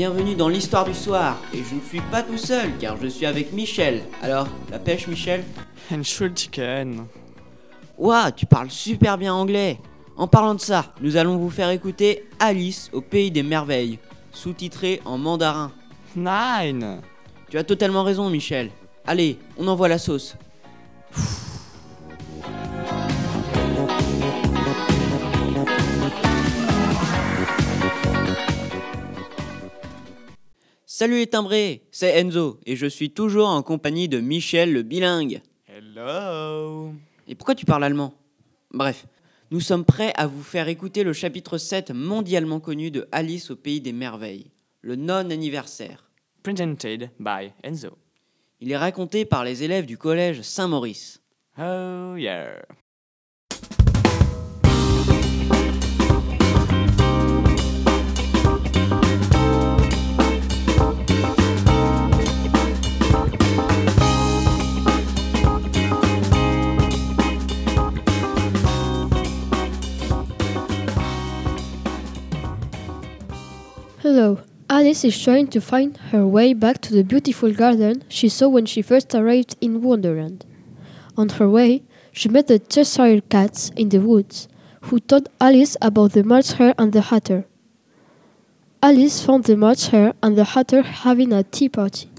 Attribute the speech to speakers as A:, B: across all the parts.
A: Bienvenue dans l'histoire du soir. Et je ne suis pas tout seul car je suis avec Michel. Alors, la pêche Michel
B: Entschuldigen.
A: Ouah, tu parles super bien anglais. En parlant de ça, nous allons vous faire écouter Alice au pays des merveilles, sous-titré en mandarin.
B: Nein.
A: Tu as totalement raison Michel. Allez, on envoie la sauce. Salut les timbrés, c'est Enzo et je suis toujours en compagnie de Michel le bilingue.
B: Hello.
A: Et pourquoi tu parles allemand? Bref, nous sommes prêts à vous faire écouter le chapitre 7 mondialement connu de Alice au pays des merveilles, le non-anniversaire.
B: Presented by Enzo.
A: Il est raconté par les élèves du collège Saint-Maurice.
B: Oh yeah.
C: Hello. Alice is trying to find her way back to the beautiful garden she saw when she first arrived in Wonderland. On her way, she met the Cheshire cats in the woods, who told Alice about the March Hare and the Hatter. Alice found the March Hare and the Hatter having a tea party.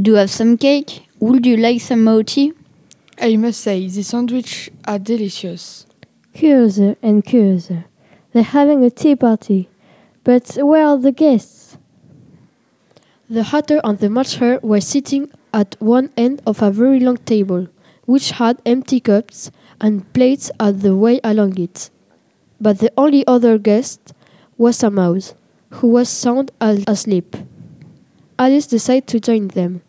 D: Do you have some cake? Would you like some more tea?
E: I must say, the sandwiches are delicious.
F: Curiouser and curiouser. They're having a tea party. But where are the guests?
C: The Hatter and the March Hare were sitting at one end of a very long table, which had empty cups and plates at the way along it. But the only other guest was a mouse, who was sound asleep. Alice decided to join them.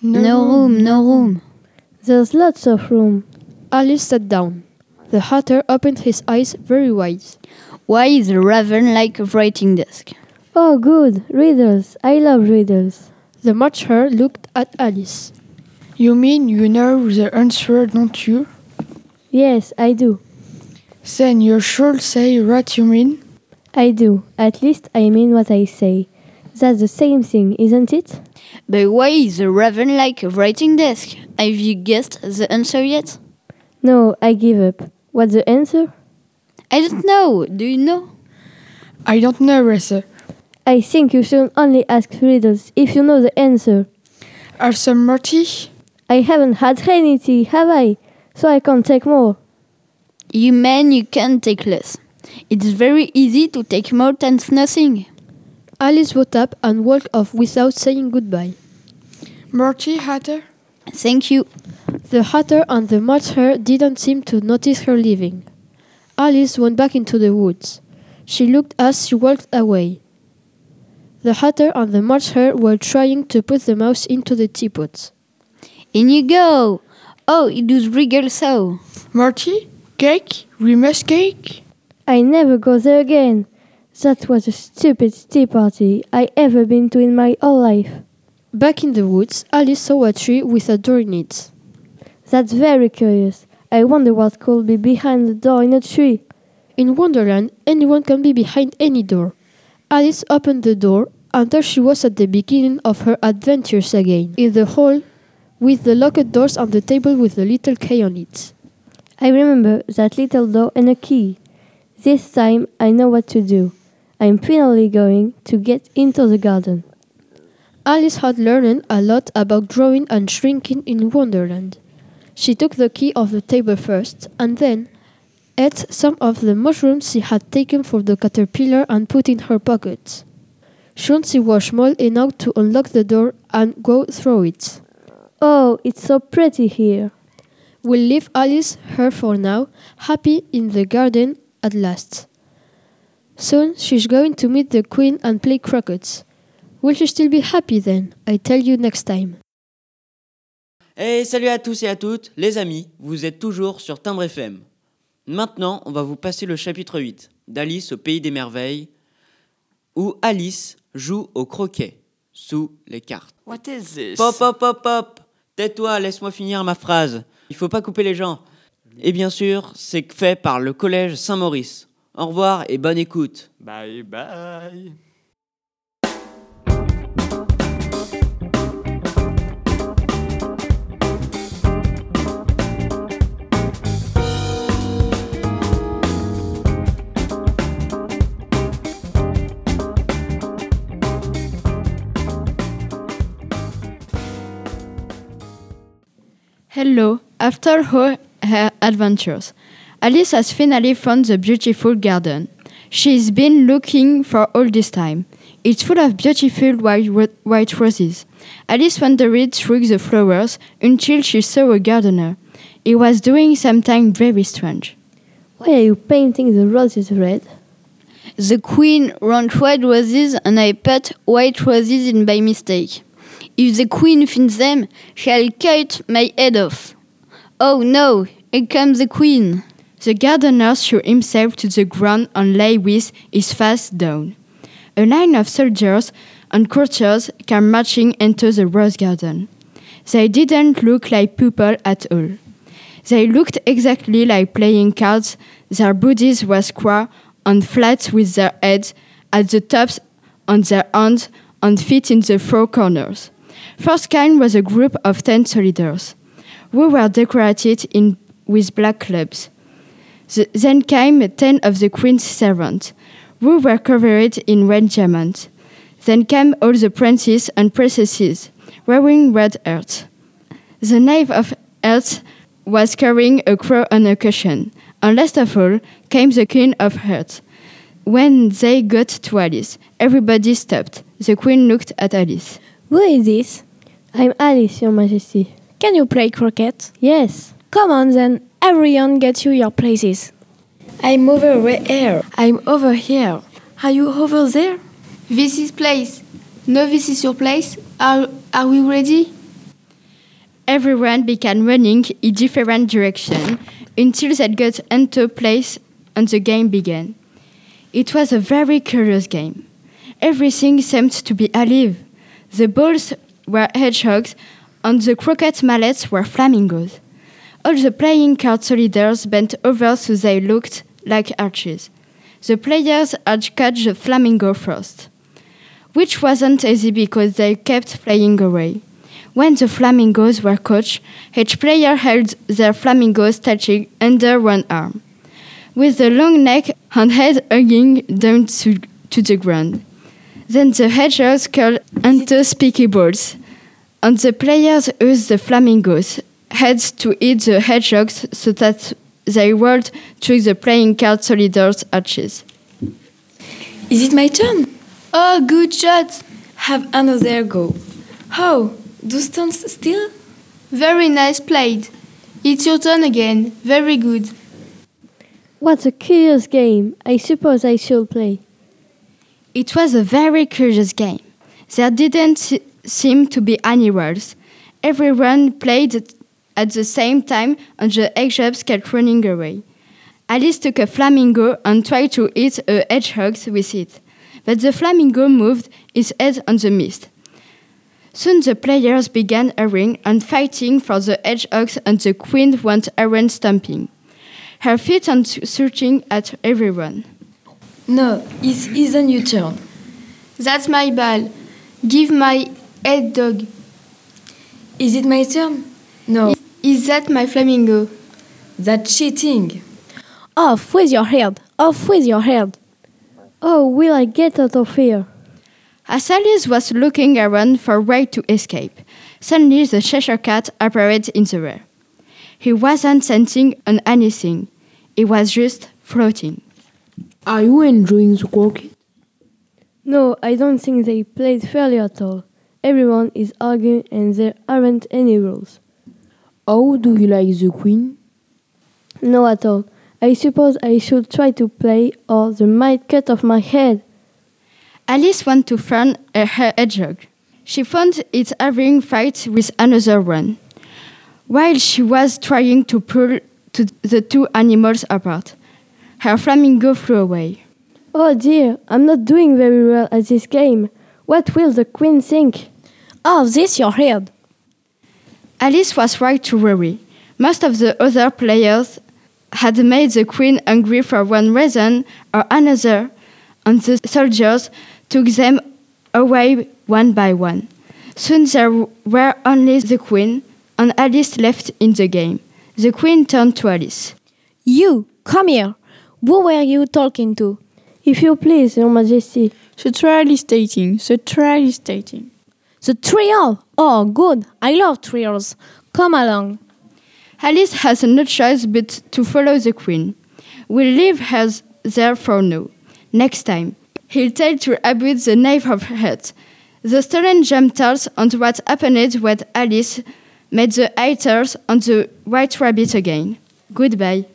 D: No, room, no room.
F: There's lots of room.
C: Alice sat down. The Hatter opened his eyes very wide.
D: Why is a raven like a writing desk?
F: Oh, good. Riddles. I love riddles.
C: The March Hare looked at Alice.
E: You mean you know the answer, don't you?
F: Yes, I do.
E: Then you should say what you mean.
F: I do. At least I mean what I say. That's the same thing, isn't it?
D: But why is a raven like a writing desk? Have you guessed the answer yet?
F: No, I give up. What's the answer?
D: I don't know. Do you know?
E: I don't know, Ressa.
F: I think you should only ask riddles if you know the answer.
E: Have some more tea?
F: I haven't had any tea, have I? So I can't take more.
D: You mean you can take less. It's very easy to take more than nothing.
C: Alice got up and walked off without saying goodbye.
E: More tea, Hatter?
D: Thank you.
C: The Hatter and the March Hare didn't seem to notice her leaving. Alice went back into the woods. She looked as she walked away. The Hatter and the March Hare were trying to put the mouse into the teapot.
D: In you go. Oh, it does wriggle so.
E: More tea? Cake? We must cake?
F: I never go there again. That was the stupid tea party I ever been to in my whole life.
C: Back in the woods, Alice saw a tree with a door in it.
F: That's very curious. I wonder what could be behind the door in a tree.
C: In Wonderland, anyone can be behind any door. Alice opened the door, and there she was at the beginning of her adventures again, in the hall, with the locked doors on the table with the little key on it.
F: I remember that little door and a key. This time I know what to do. I'm finally going to get into the garden.
C: Alice had learned a lot about growing and shrinking in Wonderland. She took the key off the table first, and then ate some of the mushrooms she had taken for the caterpillar and put in her pocket. Soon she was small enough to unlock the door and go through it.
F: Oh, it's so pretty here.
C: We'll leave Alice here for now, happy in the garden at last. Soon she's going to meet the queen and play croquet. Will she still be happy then? I tell you next time.
A: Hey, salut à tous et à toutes, les amis, vous êtes toujours sur Timbre FM. Maintenant, on va vous passer le chapitre 8 d'Alice au pays des merveilles, où Alice joue au croquet sous les cartes.
B: What is this?
A: Pop, pop, pop, pop Tais-toi, laisse-moi finir ma phrase. Il faut pas couper les gens. Et bien sûr, c'est fait par le collège Saint-Maurice. Au revoir et bonne écoute.
B: Bye bye.
D: Hello. After all her adventures, Alice has finally found the beautiful garden. She's been looking for all this time. It's full of beautiful white, ro- white roses. Alice wandered through the flowers until she saw a gardener. He was doing something very strange.
F: Why are you painting the roses red?
D: The queen wants red roses and I put white roses in by mistake. If the queen finds them, she'll cut my head off. Oh no, here comes the queen. The gardener threw himself to the ground and lay with his face down. A line of soldiers and courtiers came marching into the rose garden. They didn't look like people at all. They looked exactly like playing cards. Their bodies were square and flat with their heads at the tops on their hands and feet in the four corners. First kind was a group of ten soldiers, who were decorated in, with black clubs. The- then came ten of the queen's servants, who were covered in red diamonds. Then came all the princes and princesses, wearing red earth. The knave of earth was carrying a crow on a cushion, and last of all came the queen of earth. When they got to Alice, everybody stopped. The queen looked at Alice.
G: Who is this?
F: I'm Alice, Your Majesty.
G: Can you play croquet?
F: Yes.
G: Come on then, everyone get you your places.
E: I'm over here. I'm over here. Are you over there?
H: This is place. No, this is your place. Are, are we ready?
D: Everyone began running in different directions until they got into place and the game began. It was a very curious game. Everything seemed to be alive. The balls were hedgehogs and the croquet mallets were flamingos. All the playing card soldiers bent over so they looked like arches. The players had caught the flamingo first, which wasn't easy because they kept flying away. When the flamingos were caught, each player held their flamingos touching under one arm, with the long neck and head hanging down to, to the ground. Then the hedgehogs curled into spiky balls, and the players used the flamingos' heads to hit the hedgehogs so that they rolled through the playing card soldiers' arches.
E: Is it my turn?
H: Oh, good shot!
E: Have another go. How? Do stand still?
H: Very nice played. It's your turn again. Very good.
F: What a curious game. I suppose I shall play.
D: It was a very curious game. There didn't se- seem to be any rules. Everyone played at- at the same time and the hedgehogs kept running away. Alice took a flamingo and tried to hit a hedgehog with it, but the flamingo moved its head on the mist. Soon the players began hurrying and fighting for the hedgehogs and the queen went around stamping, her feet and searching at everyone.
E: No, it isn't your turn.
H: That's my ball. Give my head dog.
E: Is it my turn? No,
H: Is that my flamingo?
E: that's cheating.
G: Off with your head! Off with your head!
F: Oh, will I get out of here?
D: As Alice was looking around for a way to escape, suddenly the Cheshire Cat appeared in the air. He wasn't sensing on anything, he was just floating.
I: Are you enjoying the croquet?
F: No, I don't think they played fairly at all. Everyone is arguing and there aren't any rules.
I: How do you like the queen?
F: No at all. I suppose I should try to play or they might cut off my head.
D: Alice went to find a he- hedgehog. She found it having fight with another one. While she was trying to pull to the two animals apart, her flamingo flew away.
F: Oh dear, I'm not doing very well at this game. What will the queen think?
G: Oh, this your head!
D: Alice was right to worry. Most of the other players had made the queen angry for one reason or another, and the soldiers took them away one by one. Soon there were only the queen and Alice left in the game. The queen turned to Alice.
G: You, come here! Who were you talking to?
F: If you please, Your Majesty.
J: The trial is stating. The trial is stating.
G: The trial! Oh, good! I love trials. Come along.
D: Alice has no choice but to follow the queen. We'll leave her there for now. Next time, he'll tell to about the knife of hut. The stolen gem tells on what happened when Alice met the haters on the white rabbit again. Goodbye.